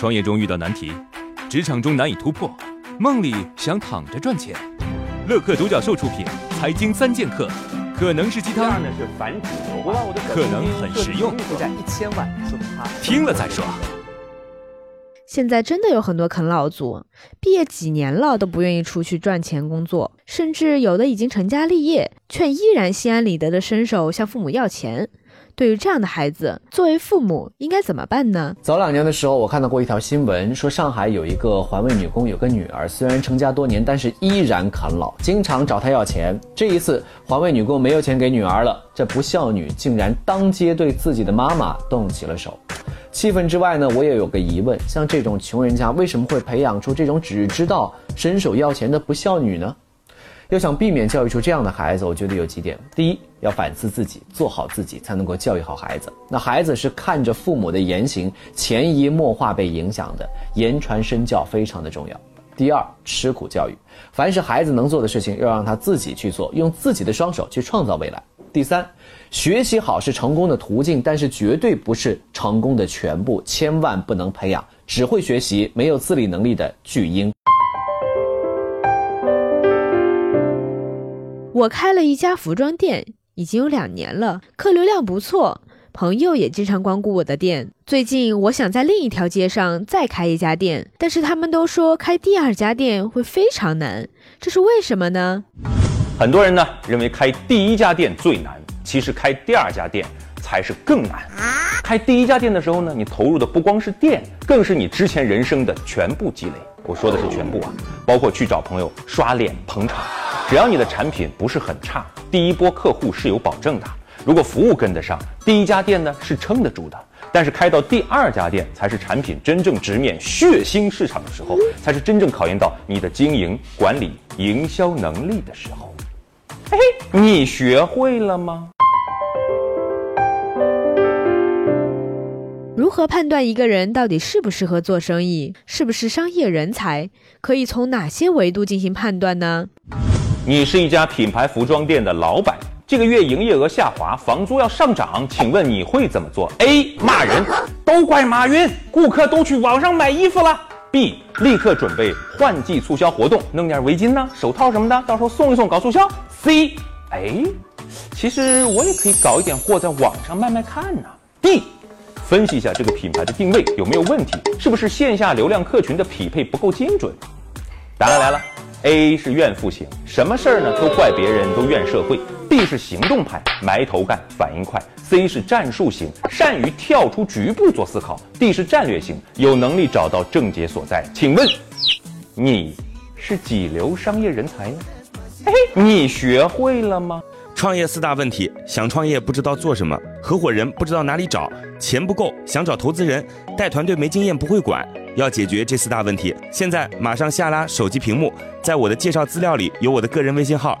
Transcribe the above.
创业中遇到难题，职场中难以突破，梦里想躺着赚钱。乐客独角兽出品，《财经三剑客》可能是鸡汤，可能很实用。听了再说。现在真的有很多啃老族，毕业几年了都不愿意出去赚钱工作，甚至有的已经成家立业，却依然心安理得的伸手向父母要钱。对于这样的孩子，作为父母应该怎么办呢？早两年的时候，我看到过一条新闻，说上海有一个环卫女工有个女儿，虽然成家多年，但是依然啃老，经常找她要钱。这一次，环卫女工没有钱给女儿了，这不孝女竟然当街对自己的妈妈动起了手。气愤之外呢，我也有个疑问：像这种穷人家，为什么会培养出这种只知道伸手要钱的不孝女呢？要想避免教育出这样的孩子，我觉得有几点：第一，要反思自己，做好自己，才能够教育好孩子。那孩子是看着父母的言行，潜移默化被影响的，言传身教非常的重要。第二，吃苦教育，凡是孩子能做的事情，要让他自己去做，用自己的双手去创造未来。第三，学习好是成功的途径，但是绝对不是成功的全部，千万不能培养只会学习没有自理能力的巨婴。我开了一家服装店，已经有两年了，客流量不错，朋友也经常光顾我的店。最近我想在另一条街上再开一家店，但是他们都说开第二家店会非常难，这是为什么呢？很多人呢认为开第一家店最难，其实开第二家店才是更难。开第一家店的时候呢，你投入的不光是店，更是你之前人生的全部积累。我说的是全部啊，包括去找朋友刷脸捧场。只要你的产品不是很差，第一波客户是有保证的。如果服务跟得上，第一家店呢是撑得住的。但是开到第二家店，才是产品真正直面血腥市场的时候，才是真正考验到你的经营管理、营销能力的时候。嘿嘿，你学会了吗？如何判断一个人到底适不适合做生意，是不是商业人才？可以从哪些维度进行判断呢？你是一家品牌服装店的老板，这个月营业额下滑，房租要上涨，请问你会怎么做？A. 骂人，都怪马云，顾客都去网上买衣服了。B. 立刻准备换季促销活动，弄点围巾呢、手套什么的，到时候送一送，搞促销。C，哎，其实我也可以搞一点货在网上卖卖看呢。D，分析一下这个品牌的定位有没有问题，是不是线下流量客群的匹配不够精准？答案来了，A 是怨妇型，什么事儿呢都怪别人，都怨社会。B 是行动派，埋头干，反应快。C 是战术型，善于跳出局部做思考。D 是战略型，有能力找到症结所在。请问，你是几流商业人才呢？嘿嘿，你学会了吗？创业四大问题：想创业不知道做什么，合伙人不知道哪里找，钱不够想找投资人，带团队没经验不会管。要解决这四大问题，现在马上下拉手机屏幕，在我的介绍资料里有我的个人微信号，